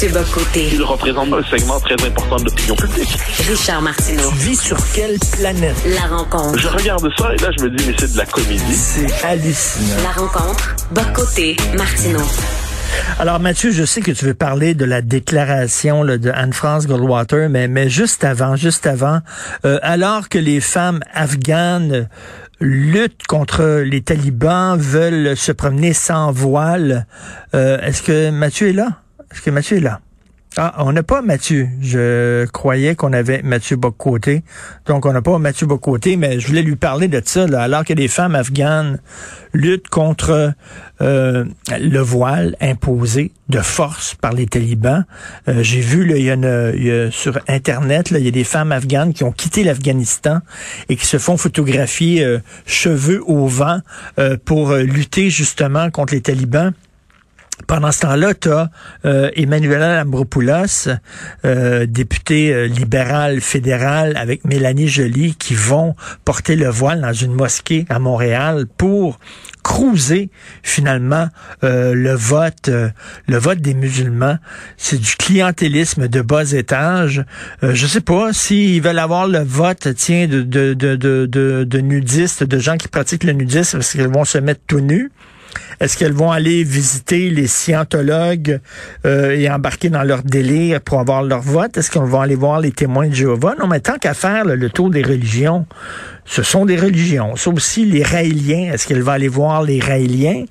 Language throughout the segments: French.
Mathieu Bocoté, Il représente un segment très important de l'opinion publique. Richard Martineau, Tu vis sur quelle planète? La Rencontre. Je regarde ça et là, je me dis, mais c'est de la comédie. C'est hallucinant. La Rencontre. Bocoté, Martineau. Alors Mathieu, je sais que tu veux parler de la déclaration là, de Anne-France Goldwater, mais, mais juste avant, juste avant, euh, alors que les femmes afghanes luttent contre les talibans, veulent se promener sans voile, euh, est-ce que Mathieu est là? Est-ce que Mathieu est là? Ah, on n'a pas Mathieu. Je croyais qu'on avait Mathieu Bocoté. Donc, on n'a pas Mathieu Bocoté, mais je voulais lui parler de ça, alors que les femmes afghanes luttent contre euh, le voile imposé de force par les talibans. Euh, J'ai vu, là, il y a a sur Internet, là, il y a des femmes afghanes qui ont quitté l'Afghanistan et qui se font photographier euh, cheveux au vent pour lutter justement contre les talibans. Pendant ce temps-là, tu as euh, Emmanuela Lambropoulos, euh, députée euh, libérale fédérale avec Mélanie Joly, qui vont porter le voile dans une mosquée à Montréal pour cruiser finalement euh, le vote euh, le vote des musulmans. C'est du clientélisme de bas étage. Je sais pas s'ils veulent avoir le vote, tiens, de, de, de, de, de nudistes, de gens qui pratiquent le nudisme, parce qu'ils vont se mettre tout nus. Est-ce qu'elles vont aller visiter les scientologues euh, et embarquer dans leur délire pour avoir leur vote? Est-ce qu'on va aller voir les témoins de Jéhovah? Non, mais tant qu'à faire le tour des religions, ce sont des religions. Ça aussi, les Raéliens, est-ce qu'elle va aller voir les Raéliens?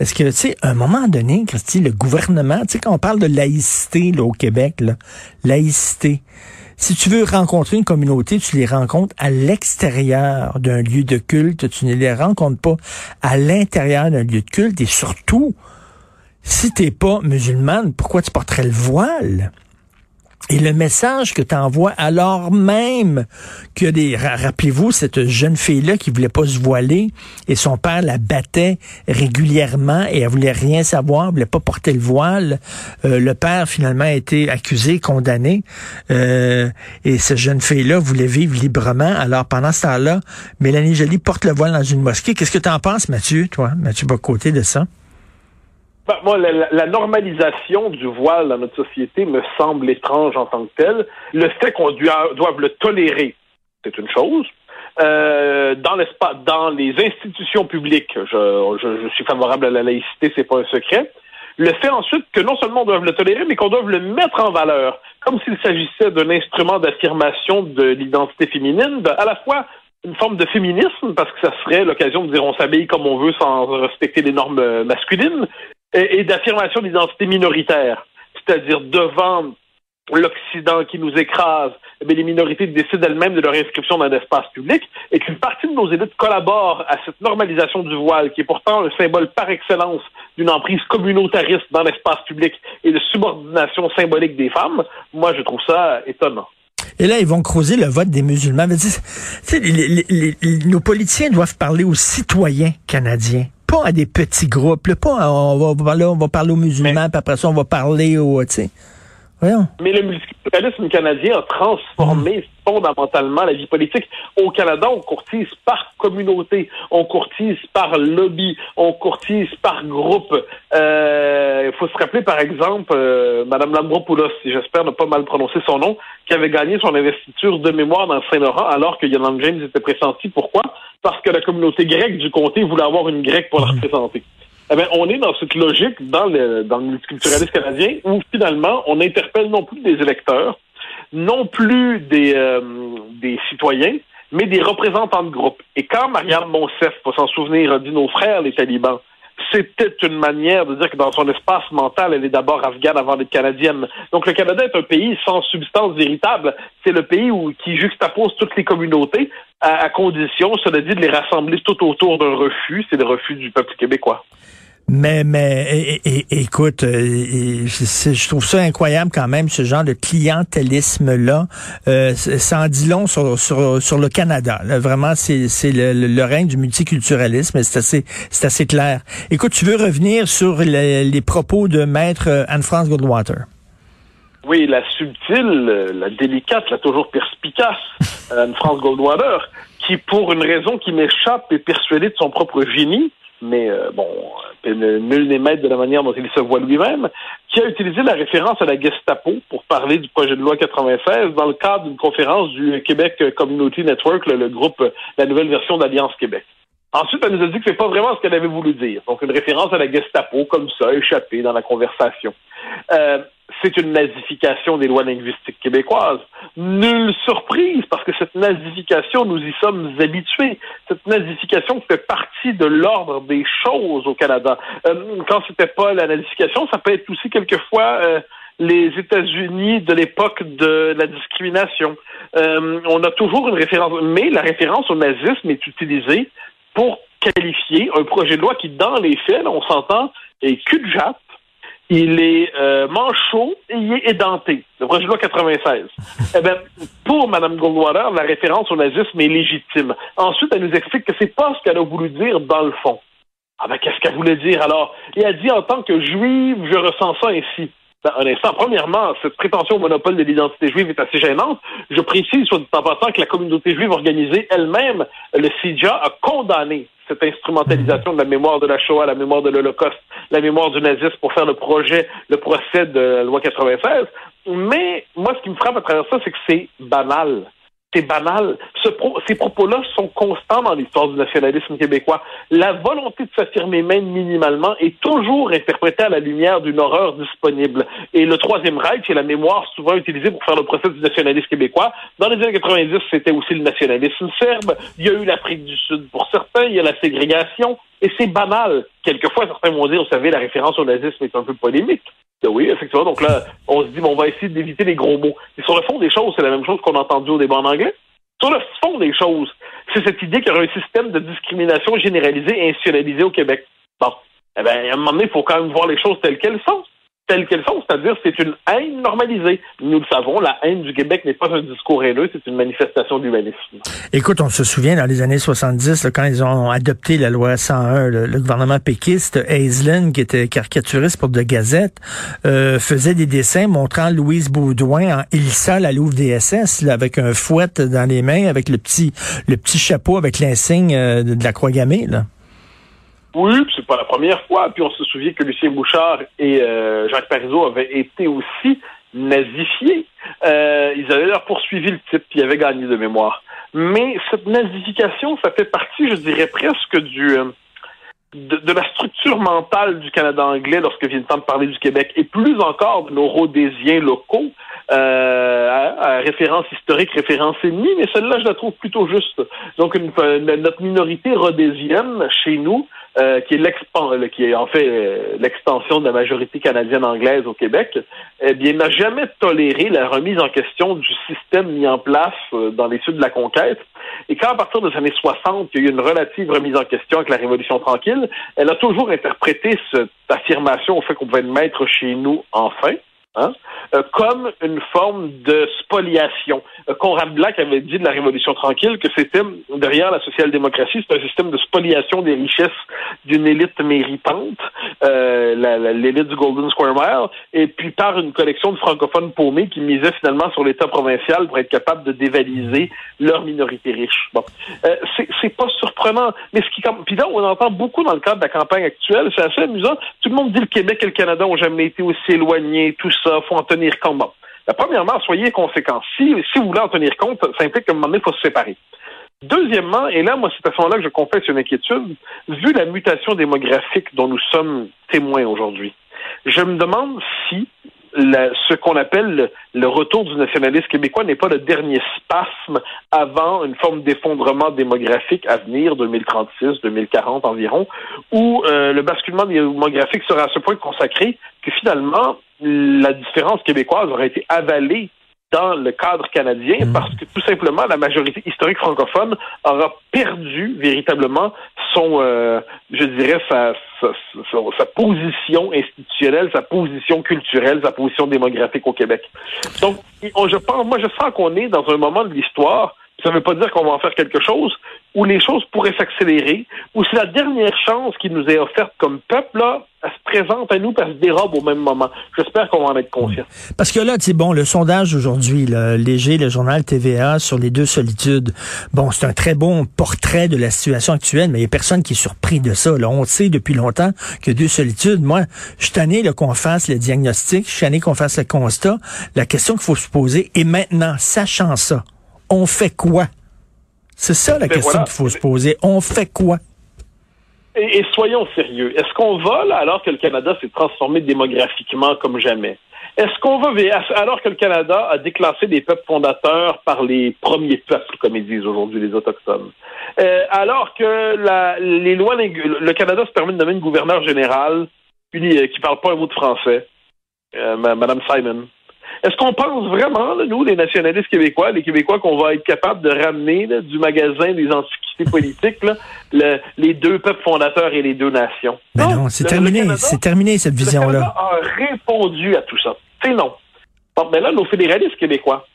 Est-ce que, tu sais, à un moment donné, Christy, le gouvernement, tu sais, quand on parle de laïcité là, au Québec, là, laïcité, si tu veux rencontrer une communauté, tu les rencontres à l'extérieur d'un lieu de culte, tu ne les rencontres pas à l'intérieur d'un lieu de culte et surtout, si t'es pas musulmane, pourquoi tu porterais le voile? Et le message que tu alors même que des ra- rappelez-vous cette jeune fille là qui voulait pas se voiler et son père la battait régulièrement et elle voulait rien savoir, elle voulait pas porter le voile. Euh, le père finalement a été accusé, condamné euh, et cette jeune fille là voulait vivre librement. Alors pendant ce temps-là, Mélanie Joly porte le voile dans une mosquée. Qu'est-ce que tu en penses Mathieu, toi, Mathieu Bocoté de ça? Ben, moi, la, la- normalisation du voile dans notre société me semble étrange en tant que telle. Le fait qu'on doive, doive le tolérer, c'est une chose. Euh, dans l'espace, dans les institutions publiques, je, je- suis favorable à la laïcité, c'est pas un secret. Le fait ensuite que non seulement on doit le tolérer, mais qu'on doit le mettre en valeur, comme s'il s'agissait d'un instrument d'affirmation de l'identité féminine, à la fois une forme de féminisme, parce que ça serait l'occasion de dire on s'habille comme on veut sans respecter les normes euh, masculines, et, et d'affirmation d'identité minoritaire, c'est-à-dire devant l'Occident qui nous écrase, eh bien, les minorités décident elles-mêmes de leur inscription dans l'espace public et qu'une partie de nos élites collabore à cette normalisation du voile, qui est pourtant un symbole par excellence d'une emprise communautariste dans l'espace public et de subordination symbolique des femmes, moi je trouve ça étonnant. Et là, ils vont creuser le vote des musulmans. Mais les- les- nos politiciens doivent parler aux citoyens canadiens, pas à des petits groupes. là, pas à- on, va, on va parler, on va parler aux musulmans, puis après ça, on va parler aux... Voyons. Mais le multiculturalisme canadien a transformé fondamentalement la vie politique. Au Canada, on courtise par communauté, on courtise par lobby, on courtise par groupe. Euh, il faut se rappeler, par exemple, euh, Mme Lambropoulos, j'espère ne pas mal prononcer son nom, qui avait gagné son investiture de mémoire dans Saint-Laurent alors que Yolande James était pressenti. Pourquoi? Parce que la communauté grecque du comté voulait avoir une grecque pour la représenter. Eh bien, on est dans cette logique dans le, dans le multiculturalisme canadien où finalement on interpelle non plus des électeurs, non plus des, euh, des citoyens, mais des représentants de groupe. Et quand Marianne Monsef, pour s'en souvenir, a dit nos frères les talibans, c'était une manière de dire que dans son espace mental, elle est d'abord afghane avant d'être canadienne. Donc le Canada est un pays sans substance véritable. C'est le pays où, qui juxtapose toutes les communautés à, à condition, cela dit, de les rassembler tout autour d'un refus. C'est le refus du peuple québécois. Mais, mais écoute, euh, je trouve ça incroyable quand même, ce genre de clientélisme-là. Euh, ça en dit long sur, sur, sur le Canada. vraiment, c'est le, le, règne du multiculturalisme. C'est assez, c'est assez clair. Écoute, tu veux revenir sur les, les propos de maître euh, Anne-France Goldwater? Oui, la subtile, la délicate, la toujours perspicace Anne-France Goldwater, qui, pour une raison qui m'échappe, est persuadée de son propre génie, mais euh, bon, nul n'est maître de la manière dont il se voit lui-même, qui a utilisé la référence à la Gestapo pour parler du projet de loi 96 dans le cadre d'une conférence du Québec Community Network, le, groupe, la nouvelle version d'Alliance Québec. Ensuite, elle nous a dit que c'est pas vraiment ce qu'elle avait voulu dire. Donc, une référence à la Gestapo, comme ça, échappée dans la conversation. Euh, c'est une nazification des lois linguistiques québécoises. Nulle surprise, parce que cette nazification, nous y sommes habitués. Cette nazification fait partie de l'ordre des choses au Canada. Euh, quand c'était pas la nazification, ça peut être aussi quelquefois euh, les États-Unis de l'époque de la discrimination. Euh, on a toujours une référence, mais la référence au nazisme est utilisée pour qualifier un projet de loi qui, dans les faits, on s'entend, est cul de jatte, il est euh, manchot et il est édenté. Le projet de loi 96. eh bien, pour Mme Goldwater, la référence au nazisme est légitime. Ensuite, elle nous explique que c'est pas ce qu'elle a voulu dire dans le fond. Ah ben, qu'est-ce qu'elle voulait dire alors? Et elle dit, en tant que juive, je ressens ça ainsi. Ben, un instant, premièrement, cette prétention au monopole de l'identité juive est assez gênante. Je précise, soit dit en passant, que la communauté juive organisée elle-même, le CIDJA, a condamné cette instrumentalisation de la mémoire de la Shoah, la mémoire de l'Holocauste, la mémoire du nazisme pour faire le projet, le procès de la loi 96. Mais moi, ce qui me frappe à travers ça, c'est que c'est banal c'est banal. ces propos-là sont constants dans l'histoire du nationalisme québécois. La volonté de s'affirmer même minimalement est toujours interprétée à la lumière d'une horreur disponible. Et le Troisième Reich est la mémoire souvent utilisée pour faire le procès du nationalisme québécois. Dans les années 90, c'était aussi le nationalisme serbe. Il y a eu l'Afrique du Sud pour certains. Il y a la ségrégation. Et c'est banal. Quelquefois, certains vont dire, vous savez, la référence au nazisme est un peu polémique. Oui, effectivement. Donc là, on se dit, bon, on va essayer d'éviter les gros mots. Et sur le fond des choses, c'est la même chose qu'on a entendu au débat en anglais. Sur le fond des choses, c'est cette idée qu'il y aurait un système de discrimination généralisée et institutionnalisé au Québec. Bon. Eh bien, à un moment donné, il faut quand même voir les choses telles qu'elles sont telles qu'elles sont, c'est-à-dire c'est une haine normalisée. Nous le savons, la haine du Québec n'est pas un discours haineux, c'est une manifestation d'humanisme. Écoute, on se souvient dans les années 70, quand ils ont adopté la loi 101, le, gouvernement péquiste, Aislinn, qui était caricaturiste pour de Gazette, euh, faisait des dessins montrant Louise Baudouin en Ilsa, la Louve DSS, là, avec un fouet dans les mains, avec le petit, le petit chapeau avec l'insigne euh, de la croix gammée, là. Oui, c'est pas la première fois. Puis on se souvient que Lucien Bouchard et euh, Jacques Parizeau avaient été aussi nazifiés. Euh, ils avaient leur poursuivi le type, qui avait gagné de mémoire. Mais cette nazification, ça fait partie, je dirais presque du euh, de, la structure mentale du Canada anglais lorsque vient le temps de parler du Québec, et plus encore de nos rhodésiens locaux, euh, à, référence historique, référence ennemie, mais celle-là, je la trouve plutôt juste. Donc, une, notre minorité rhodésienne, chez nous, euh, qui est euh, qui est en fait euh, l'extension de la majorité canadienne anglaise au Québec, eh bien, n'a jamais toléré la remise en question du système mis en place dans les suites de la conquête. Et quand, à partir des années 60, il y a eu une relative remise en question avec la Révolution tranquille, elle a toujours interprété cette affirmation au fait qu'on pouvait être maître chez nous enfin Hein, euh, comme une forme de spoliation. Euh, Conrad Black avait dit de la Révolution tranquille que c'était, derrière la social-démocratie, c'est un système de spoliation des richesses d'une élite méritante, euh, l'élite du Golden Square Mile, et puis par une collection de francophones paumés qui misaient finalement sur l'État provincial pour être capable de dévaliser leur minorité riche. Bon, c'est pas surprenant, mais ce qui, puis là, on entend beaucoup dans le cadre de la campagne actuelle, c'est assez amusant. Tout le monde dit le Québec et le Canada ont jamais été aussi éloignés, tout ça, faut en tenir compte. La premièrement, soyez conséquents. Si, si vous voulez en tenir compte, ça implique qu'à un moment donné, il faut se séparer. Deuxièmement, et là, moi, c'est à ce moment-là que je confesse une inquiétude, vu la mutation démographique dont nous sommes témoins aujourd'hui, je me demande si ce qu'on appelle le, retour du nationalisme québécois n'est pas le dernier spasme avant une forme d'effondrement démographique à venir, 2036, 2040 environ, où euh, le basculement démographique sera à ce point consacré que finalement, la différence québécoise aurait été avalée dans le cadre canadien mmh. parce que tout simplement la majorité historique francophone aura perdu véritablement son, euh, je dirais, sa, sa, sa, position institutionnelle, sa position culturelle, sa position démographique au Québec. Donc, je pense, moi, je sens qu'on est dans un moment de l'histoire ça ne veut pas dire qu'on va en faire quelque chose où les choses pourraient s'accélérer, où c'est la dernière chance qui nous est offerte comme peuple, là, se présente à nous, elle se dérobe au même moment. J'espère qu'on va en être conscient. Parce que là, tu bon, le sondage aujourd'hui, léger, le journal TVA sur les deux solitudes, bon, c'est un très bon portrait de la situation actuelle, mais il n'y a personne qui est surpris de ça. Là. On sait depuis longtemps que deux solitudes, moi, je suis tanné qu'on fasse le diagnostic, je suis tanné qu'on fasse le constat. La question qu'il faut se poser, est maintenant, sachant ça, on fait quoi? C'est ça la question qu'il faut se poser. On fait quoi? Et, soyons sérieux. Est-ce qu'on va, là, alors que le Canada s'est transformé démographiquement comme jamais? Est-ce qu'on va, alors que le Canada a déclassé des peuples fondateurs par les premiers peuples, comme ils disent aujourd'hui les Autochtones? Euh, alors que la, les lois, le Canada se permet de nommer une gouverneure générale qui ne parle pas un mot de français, euh, Madame Simon. Est-ce qu'on pense vraiment, nous, les nationalistes québécois, les Québécois, qu'on va être capable de ramener du magasin des antiquités politiques les deux peuples fondateurs et les deux nations? Ben non, c'est terminé. C'est terminé, cette vision-là. Le a répondu à tout ça. C'est non. Mais là, nos fédéralistes québécois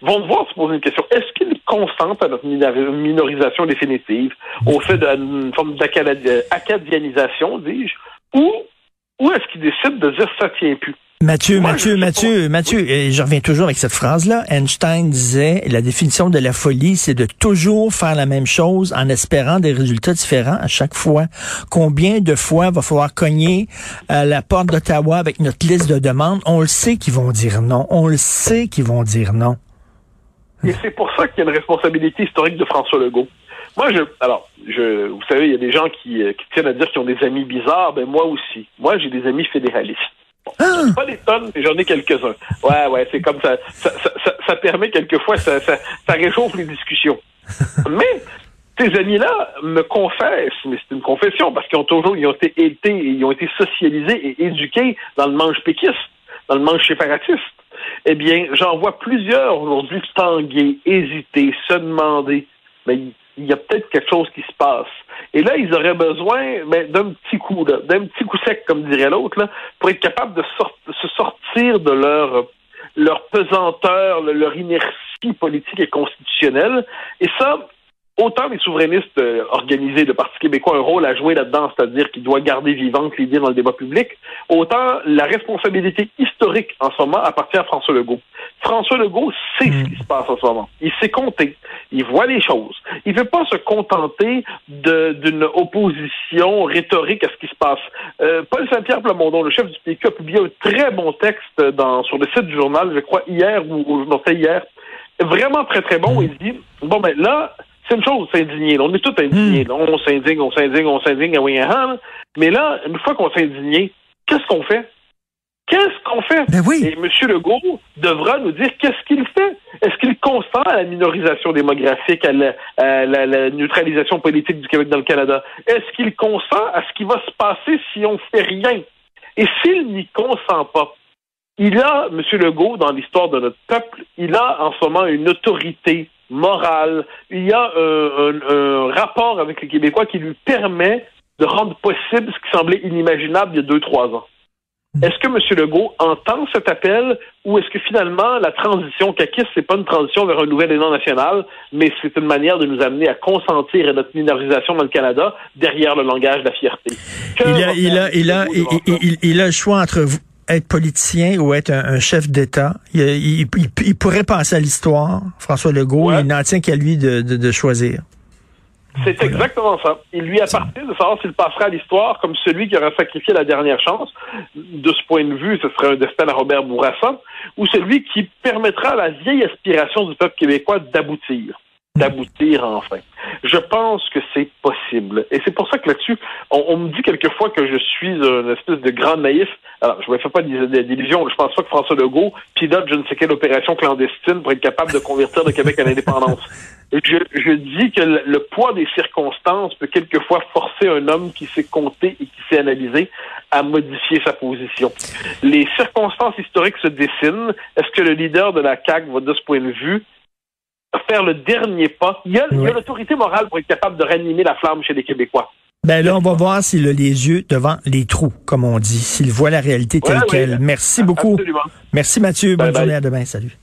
vont devoir se poser une question. Est-ce qu'ils consentent à notre minorisation définitive, au fait d'une forme d'acadianisation, dis-je, ou, ou est-ce qu'ils décident de dire ça tient plus? Mathieu, Mathieu, Mathieu, Mathieu, et je reviens toujours avec cette phrase-là. Einstein disait, la définition de la folie, c'est de toujours faire la même chose en espérant des résultats différents à chaque fois. Combien de fois va falloir cogner à la porte d'Ottawa avec notre liste de demandes? On le sait qu'ils vont dire non. On le sait qu'ils vont dire non. Et c'est pour ça qu'il y a une responsabilité historique de François Legault. Moi, je, alors, je, vous savez, il y a des gens qui, euh, qui tiennent à dire qu'ils ont des amis bizarres. Ben moi aussi. Moi, j'ai des amis fédéralistes. Ah! Pas des tonnes, mais j'en ai quelques-uns. Ouais, ouais, c'est comme ça. Ça, ça, ça, permet quelquefois, ça, ça, ça réchauffe les discussions. mais ces amis-là me confessent, mais c'est une confession, parce qu'ils ont toujours, ils ont été, ils ont été socialisés et éduqués dans le manche péquiste, dans le manche séparatiste. Eh bien, j'en vois plusieurs aujourd'hui tanguer, hésiter, se demander, mais il y a peut-être quelque chose qui se passe. Et là, ils auraient besoin ben, d'un petit coup, d'un petit coup sec, comme dirait l'autre, pour être capable de, se sortir de leur, leur pesanteur, leur inertie politique et constitutionnelle. Et ça, autant les souverainistes euh, organisés, de Parti québécois, ont un rôle à jouer là-dedans, c'est-à-dire qu'il doit garder vivante l'idée dans le débat public, autant la responsabilité historique en ce moment appartient à François Legault. François Legault sait ce qui se passe en ce moment. Il sait compter. Il voit les choses. Il ne veut pas se contenter d'une opposition rhétorique à ce qui se passe. Euh, Paul Saint-Pierre Plamondon, le chef du PQ, a publié un très bon texte dans, sur le site du journal, je crois hier ou, ou non, hier, vraiment très très bon. Il dit, bon ben là, c'est une chose s'indigner. On est tous indignés. On s'indigne, on s'indigne, on s'indigne, oui, hein, Mais là, une fois qu'on s'est indigné, qu'est-ce qu'on fait? Qu'est-ce qu'on fait? Ben oui. Et M. Legault devra nous dire qu'est-ce qu'il fait. Est-ce qu'il consent à la minorisation démographique, à la, neutralisation politique du Québec dans le Canada? Est-ce qu'il consent à ce qui va se passer si on fait rien? Et s'il n'y consent pas, il a, M. Legault, dans l'histoire de notre peuple, il a en ce moment une autorité morale. Il y a un, rapport avec les Québécois qui lui permet de rendre possible ce qui semblait inimaginable il y a deux, trois ans. Est-ce que M. Legault entend cet appel ou est-ce que finalement la transition CAQIS, c'est pas une transition vers un nouvel élan national, mais c'est une manière de nous amener à consentir à notre minorisation dans le Canada derrière le langage de la fierté? il a, il a, il a, il, il, a le choix entre vous être politicien ou être un, chef d'État. Il, il, pourrait passer à l'histoire, François Legault, il n'en tient qu'à lui de, de, de choisir. C'est exactement ça. Il lui appartient de savoir s'il passera à l'histoire comme celui qui aura sacrifié la dernière chance. De ce point de vue, ce serait un destin à Robert Bourassa, ou celui qui permettra à la vieille aspiration du peuple québécois d'aboutir d'aboutir enfin. Je pense que c'est possible. Et c'est pour ça que là-dessus, on, me dit quelquefois que je suis un espèce de grand naïf. Alors, je ne me fais pas d'illusions. Je pense pas que François Legault pilote je ne sais quelle opération clandestine pour être capable de convertir le Québec à l'indépendance. Je, je dis que le, poids des circonstances peut quelquefois forcer un homme qui sait compter et qui sait analyser à modifier sa position. Les circonstances historiques se dessinent. Est-ce que le leader de la CAQ va, de ce point de vue, faire le dernier pas. Il y a l'autorité morale pour être capable de ranimer la flamme chez les Québécois. Ben là, on va voir s'il a les yeux devant les trous, comme on dit, s'il voit la réalité telle qu'elle. Merci beaucoup. Merci Mathieu. Bonne journée. À demain. Salut.